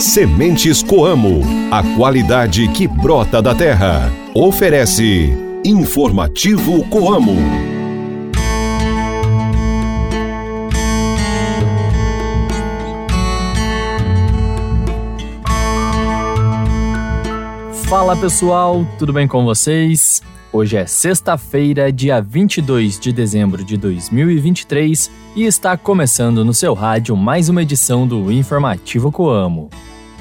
Sementes Coamo, a qualidade que brota da terra. Oferece Informativo Coamo. Fala pessoal, tudo bem com vocês? Hoje é sexta-feira, dia 22 de dezembro de 2023 e está começando no seu rádio mais uma edição do Informativo Coamo.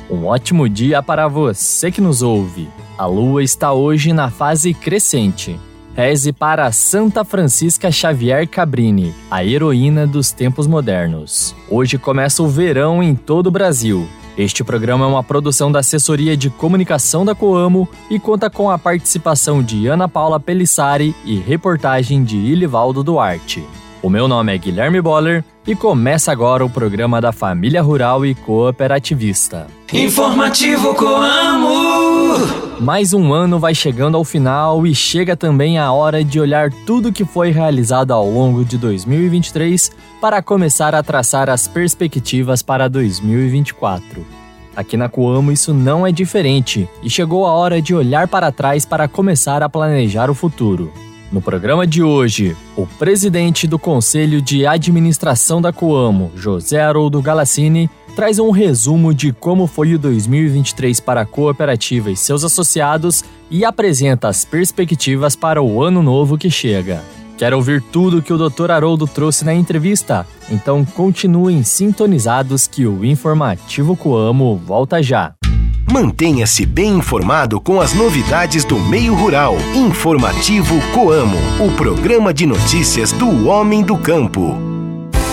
Um ótimo dia para você que nos ouve. A lua está hoje na fase crescente. Reze para Santa Francisca Xavier Cabrini, a heroína dos tempos modernos. Hoje começa o verão em todo o Brasil este programa é uma produção da Assessoria de Comunicação da Coamo e conta com a participação de Ana Paula Pelissari e reportagem de Ilivaldo Duarte. O meu nome é Guilherme Boller e começa agora o programa da Família Rural e Cooperativista. Informativo Coamo! Mais um ano vai chegando ao final e chega também a hora de olhar tudo que foi realizado ao longo de 2023 para começar a traçar as perspectivas para 2024. Aqui na Coamo isso não é diferente e chegou a hora de olhar para trás para começar a planejar o futuro. No programa de hoje, o presidente do Conselho de Administração da Coamo, José Haroldo Galassini, traz um resumo de como foi o 2023 para a cooperativa e seus associados e apresenta as perspectivas para o ano novo que chega. Quer ouvir tudo que o Dr. Haroldo trouxe na entrevista? Então continuem sintonizados que o Informativo Coamo volta já. Mantenha-se bem informado com as novidades do meio rural. Informativo Coamo, o programa de notícias do homem do campo.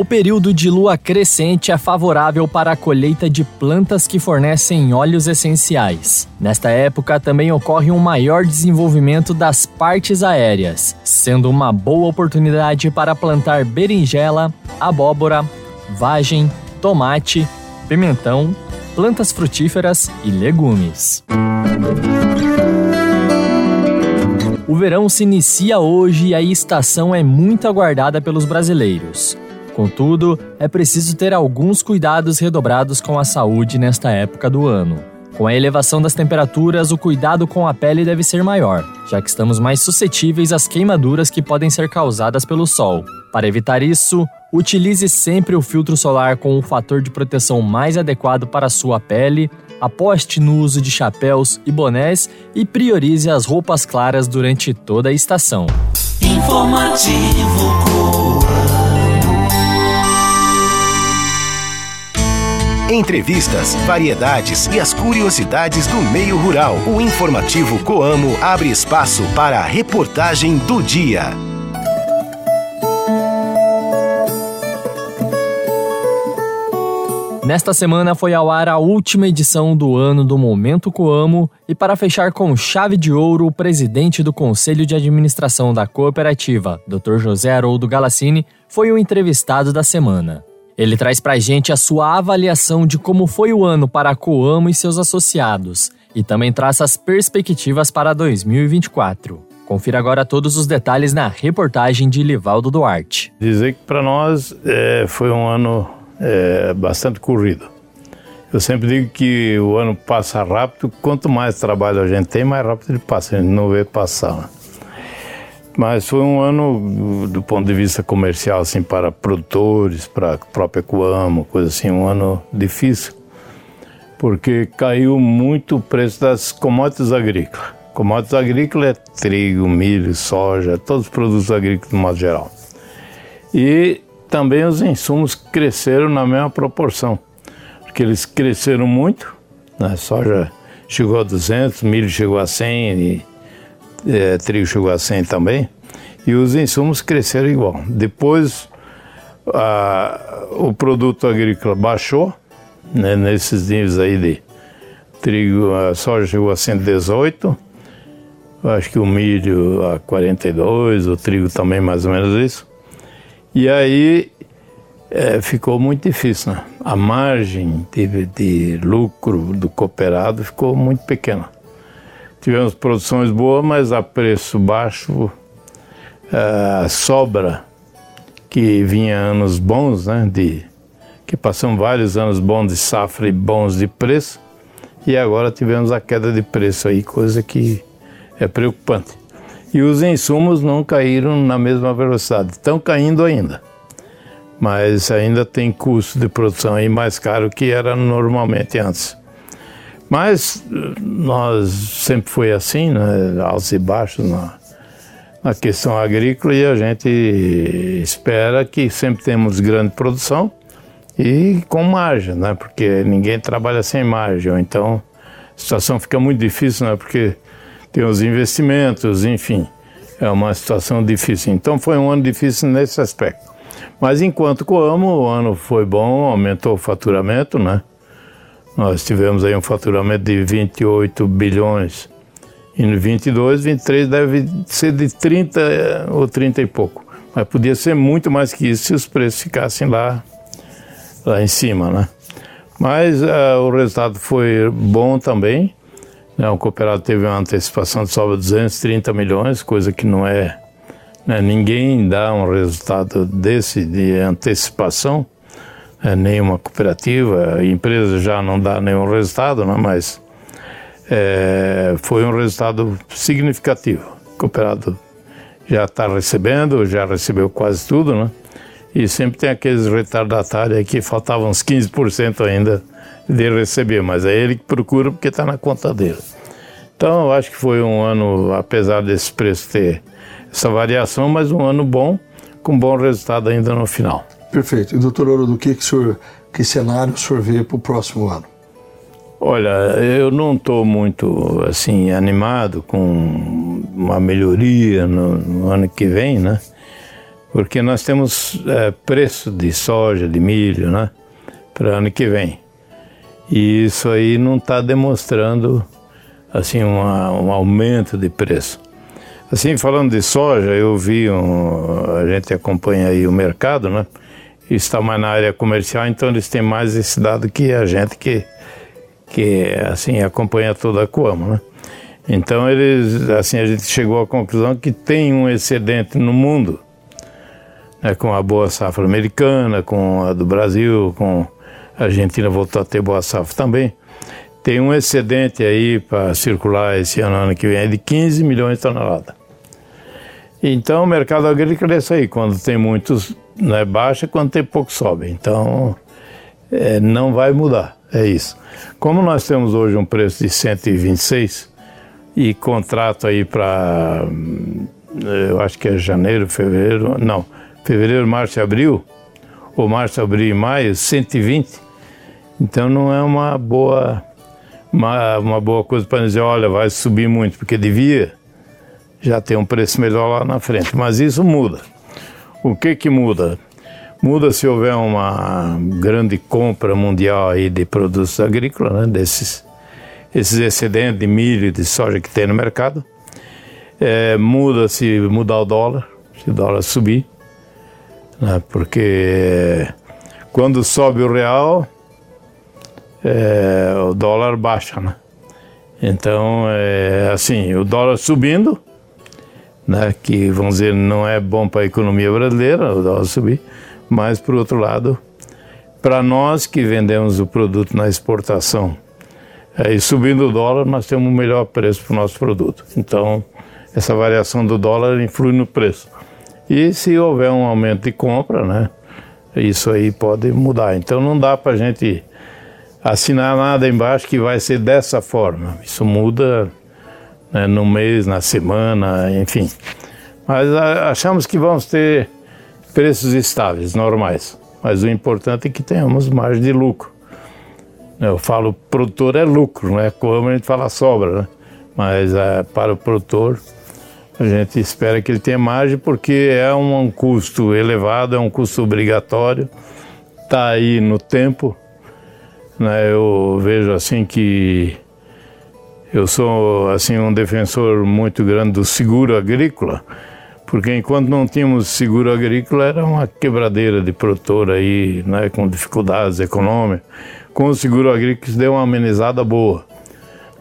O período de lua crescente é favorável para a colheita de plantas que fornecem óleos essenciais. Nesta época também ocorre um maior desenvolvimento das partes aéreas, sendo uma boa oportunidade para plantar berinjela, abóbora, vagem, tomate, pimentão, plantas frutíferas e legumes. O verão se inicia hoje e a estação é muito aguardada pelos brasileiros. Contudo, é preciso ter alguns cuidados redobrados com a saúde nesta época do ano. Com a elevação das temperaturas, o cuidado com a pele deve ser maior, já que estamos mais suscetíveis às queimaduras que podem ser causadas pelo sol. Para evitar isso, Utilize sempre o filtro solar com o fator de proteção mais adequado para a sua pele, aposte no uso de chapéus e bonés e priorize as roupas claras durante toda a estação. Informativo Entrevistas, variedades e as curiosidades do meio rural. O informativo Coamo abre espaço para a reportagem do dia. Nesta semana foi ao ar a última edição do ano do Momento Coamo e para fechar com chave de ouro, o presidente do Conselho de Administração da cooperativa, Dr. José Haroldo Galassini, foi o entrevistado da semana. Ele traz para a gente a sua avaliação de como foi o ano para a Coamo e seus associados e também traça as perspectivas para 2024. Confira agora todos os detalhes na reportagem de Livaldo Duarte. Dizer que para nós é, foi um ano é bastante corrido. Eu sempre digo que o ano passa rápido, quanto mais trabalho a gente tem, mais rápido ele passa, a gente não vê passar. Né? Mas foi um ano, do ponto de vista comercial, assim, para produtores, para a própria Coamo, coisa assim, um ano difícil, porque caiu muito o preço das commodities agrícolas. Commodities agrícolas é trigo, milho, soja, todos os produtos agrícolas de modo geral. E também os insumos cresceram na mesma proporção, porque eles cresceram muito, né? soja chegou a 200, milho chegou a 100 e é, trigo chegou a 100 também, e os insumos cresceram igual. Depois, a, o produto agrícola baixou, né, nesses níveis aí de trigo, a soja chegou a 118, acho que o milho a 42, o trigo também mais ou menos isso. E aí é, ficou muito difícil, né? A margem de, de lucro do cooperado ficou muito pequena. Tivemos produções boas, mas a preço baixo, a sobra que vinha anos bons, né? De, que passamos vários anos bons de safra e bons de preço, e agora tivemos a queda de preço aí, coisa que é preocupante. E os insumos não caíram na mesma velocidade, estão caindo ainda mas ainda tem custo de produção aí mais caro que era normalmente antes. Mas nós sempre foi assim, né, altos e baixos na, na questão agrícola e a gente espera que sempre temos grande produção e com margem, né, porque ninguém trabalha sem margem, então a situação fica muito difícil, né, porque tem os investimentos, enfim, é uma situação difícil. Então foi um ano difícil nesse aspecto. Mas enquanto Coamo, o ano foi bom, aumentou o faturamento, né? Nós tivemos aí um faturamento de 28 bilhões em 22, 23 deve ser de 30 eh, ou 30 e pouco. Mas podia ser muito mais que isso se os preços ficassem lá, lá em cima, né? Mas uh, o resultado foi bom também. Né? O cooperado teve uma antecipação de sobra de 230 milhões, coisa que não é né? Ninguém dá um resultado desse de antecipação, nenhuma cooperativa, empresa já não dá nenhum resultado, né? mas é, foi um resultado significativo. O cooperado já está recebendo, já recebeu quase tudo, né? E sempre tem aqueles retardatários que faltavam uns 15% ainda de receber, mas é ele que procura porque está na conta dele. Então, eu acho que foi um ano, apesar desse preço ter essa variação, mas um ano bom, com bom resultado ainda no final. Perfeito. E doutor Ouro, do que, que, senhor, que cenário o senhor vê para o próximo ano? Olha, eu não estou muito assim animado com uma melhoria no, no, ano que vem, né? Porque nós temos é, preço de soja, de milho, né? Para ano que vem. E isso aí não está demonstrando assim uma, um aumento de preço. Assim, falando de soja, eu vi, um, a gente acompanha aí o mercado, né? Está mais na área comercial, então eles têm mais esse dado que a gente que, que assim, acompanha toda a Coamo, né? Então eles, assim, a gente chegou à conclusão que tem um excedente no mundo, né, com a boa safra americana, com a do Brasil, com a Argentina voltou a ter boa safra também. Tem um excedente aí para circular esse ano, ano que vem de 15 milhões de toneladas. Então o mercado agrícola é isso aí, quando tem muitos né, baixa, quando tem pouco sobe. Então é, não vai mudar, é isso. Como nós temos hoje um preço de 126 e contrato aí para, eu acho que é janeiro, fevereiro, não, fevereiro, março e abril, ou março, abril e maio, 120. Então não é uma boa, uma, uma boa coisa para dizer, olha, vai subir muito, porque devia já tem um preço melhor lá na frente. Mas isso muda. O que que muda? Muda se houver uma grande compra mundial aí de produtos agrícolas, né, desses esses excedentes de milho e de soja que tem no mercado. É, muda se mudar o dólar, se o dólar subir, né, porque quando sobe o real, é, o dólar baixa, né? Então, é, assim, o dólar subindo, né, que vamos dizer não é bom para a economia brasileira, o dólar subir, mas por outro lado, para nós que vendemos o produto na exportação, é, e subindo o dólar, nós temos um melhor preço para o nosso produto. Então, essa variação do dólar influi no preço. E se houver um aumento de compra, né, isso aí pode mudar. Então, não dá para a gente assinar nada embaixo que vai ser dessa forma. Isso muda né, no mês, na semana, enfim. Mas achamos que vamos ter preços estáveis, normais. Mas o importante é que tenhamos margem de lucro. Eu falo produtor é lucro, não é como a gente fala sobra, né? Mas é, para o produtor a gente espera que ele tenha margem porque é um, um custo elevado, é um custo obrigatório está aí no tempo. Né? Eu vejo assim que eu sou assim um defensor muito grande do seguro agrícola, porque enquanto não tínhamos seguro agrícola era uma quebradeira de produtor aí, né, com dificuldades econômicas. Com o seguro agrícola deu uma amenizada boa.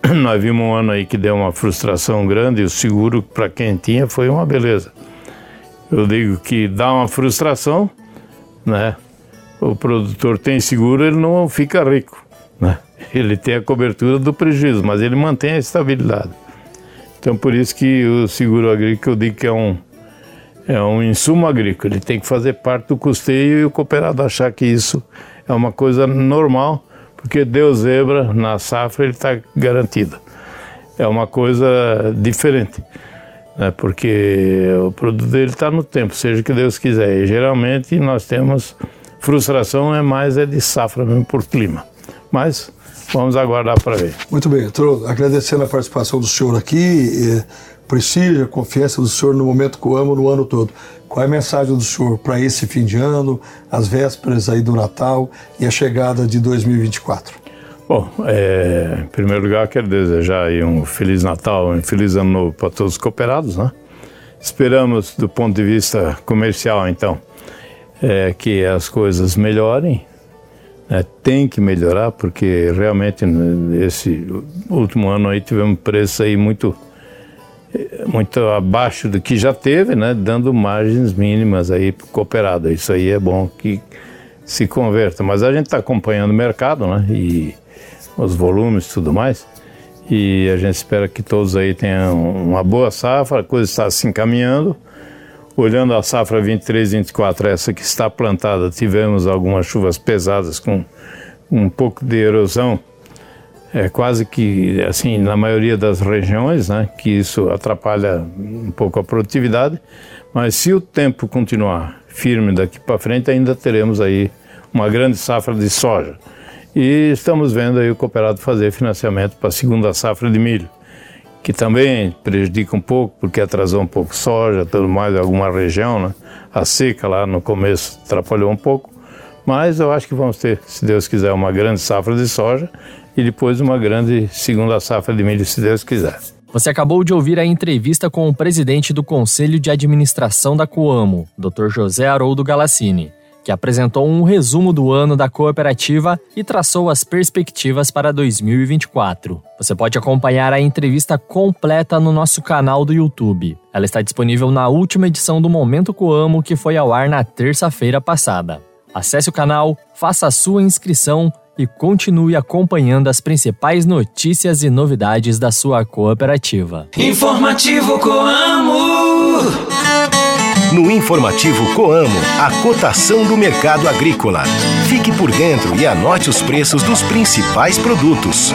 Nós vimos um ano aí que deu uma frustração grande e o seguro para quem tinha foi uma beleza. Eu digo que dá uma frustração, né? O produtor tem seguro, ele não fica rico, né? Ele tem a cobertura do prejuízo, mas ele mantém a estabilidade. Então por isso que o seguro agrícola eu digo que é um é um insumo agrícola, ele tem que fazer parte do custeio e o cooperado achar que isso é uma coisa normal, porque Deus zebra na safra ele está garantido. É uma coisa diferente né, porque o produto dele está no tempo, seja o que Deus quiser. E geralmente nós temos frustração é mais é de safra mesmo por clima. Mas vamos aguardar para ver. Muito bem, estou agradecendo a participação do senhor aqui, prestígio, a confiança do senhor no momento que eu amo no ano todo. Qual é a mensagem do senhor para esse fim de ano, as vésperas aí do Natal e a chegada de 2024? Bom, é, em primeiro lugar, quero desejar aí um Feliz Natal, um Feliz Ano Novo para todos os cooperados, né? Esperamos, do ponto de vista comercial, então, é, que as coisas melhorem. Né? Tem que melhorar, porque realmente esse último ano aí tivemos preço aí muito, muito abaixo do que já teve, né? Dando margens mínimas aí para o cooperado. Isso aí é bom que se converta. Mas a gente está acompanhando o mercado, né? E os volumes e tudo mais. E a gente espera que todos aí tenham uma boa safra, a coisa está se encaminhando. Olhando a safra 23, 24, essa que está plantada, tivemos algumas chuvas pesadas com um pouco de erosão, é quase que assim na maioria das regiões, né, que isso atrapalha um pouco a produtividade. Mas se o tempo continuar firme daqui para frente, ainda teremos aí uma grande safra de soja. E estamos vendo aí o cooperado fazer financiamento para a segunda safra de milho, que também prejudica um pouco, porque atrasou um pouco soja, tudo mais, alguma região, né? A seca lá no começo atrapalhou um pouco, mas eu acho que vamos ter, se Deus quiser, uma grande safra de soja e depois uma grande segunda safra de milho, se Deus quiser. Você acabou de ouvir a entrevista com o presidente do Conselho de Administração da Coamo, Dr. José Haroldo Galassini que apresentou um resumo do ano da cooperativa e traçou as perspectivas para 2024. Você pode acompanhar a entrevista completa no nosso canal do YouTube. Ela está disponível na última edição do Momento Coamo, que foi ao ar na terça-feira passada. Acesse o canal, faça a sua inscrição e continue acompanhando as principais notícias e novidades da sua cooperativa. Informativo Coamo. No informativo Coamo, a cotação do mercado agrícola. Fique por dentro e anote os preços dos principais produtos.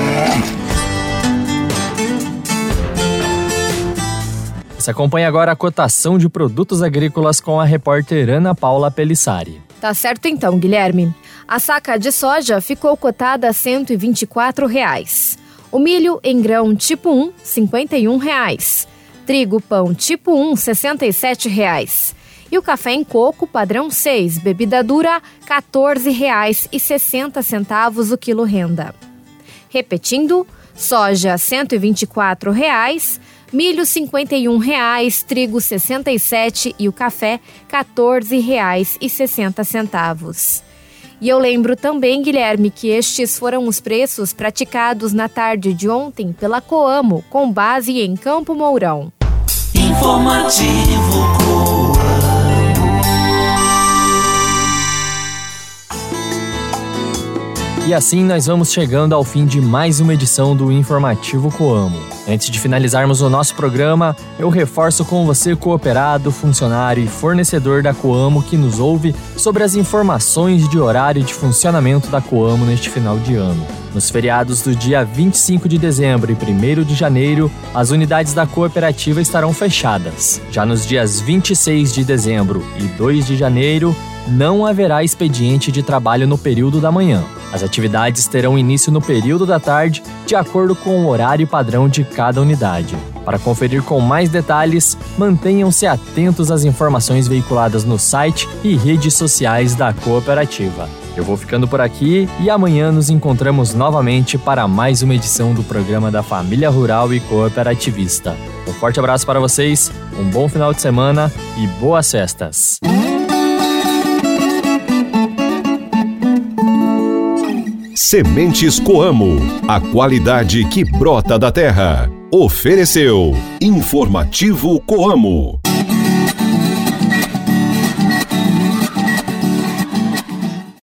Você acompanha agora a cotação de produtos agrícolas com a repórter Ana Paula Pelissari. Tá certo então, Guilherme. A saca de soja ficou cotada a 124 reais. O milho em grão tipo 1, 51 reais. Trigo pão tipo 1, 67 reais. E o café em coco padrão 6, bebida dura, R$ 14,60 o quilo renda. Repetindo, soja 124 reais, milho 51 reais, trigo R$ 67 e o café R$ 14,60. E eu lembro também, Guilherme, que estes foram os preços praticados na tarde de ontem pela Coamo, com base em Campo Mourão. Informativo Coamo. E assim nós vamos chegando ao fim de mais uma edição do Informativo Coamo. Antes de finalizarmos o nosso programa, eu reforço com você, cooperado, funcionário e fornecedor da Coamo que nos ouve sobre as informações de horário de funcionamento da Coamo neste final de ano. Nos feriados do dia 25 de dezembro e 1 de janeiro, as unidades da cooperativa estarão fechadas. Já nos dias 26 de dezembro e 2 de janeiro, não haverá expediente de trabalho no período da manhã. As atividades terão início no período da tarde, de acordo com o horário padrão de cada unidade. Para conferir com mais detalhes, mantenham-se atentos às informações veiculadas no site e redes sociais da cooperativa. Eu vou ficando por aqui e amanhã nos encontramos novamente para mais uma edição do programa da Família Rural e Cooperativista. Um forte abraço para vocês, um bom final de semana e boas festas! Sementes Coamo, a qualidade que brota da terra. Ofereceu Informativo Coamo.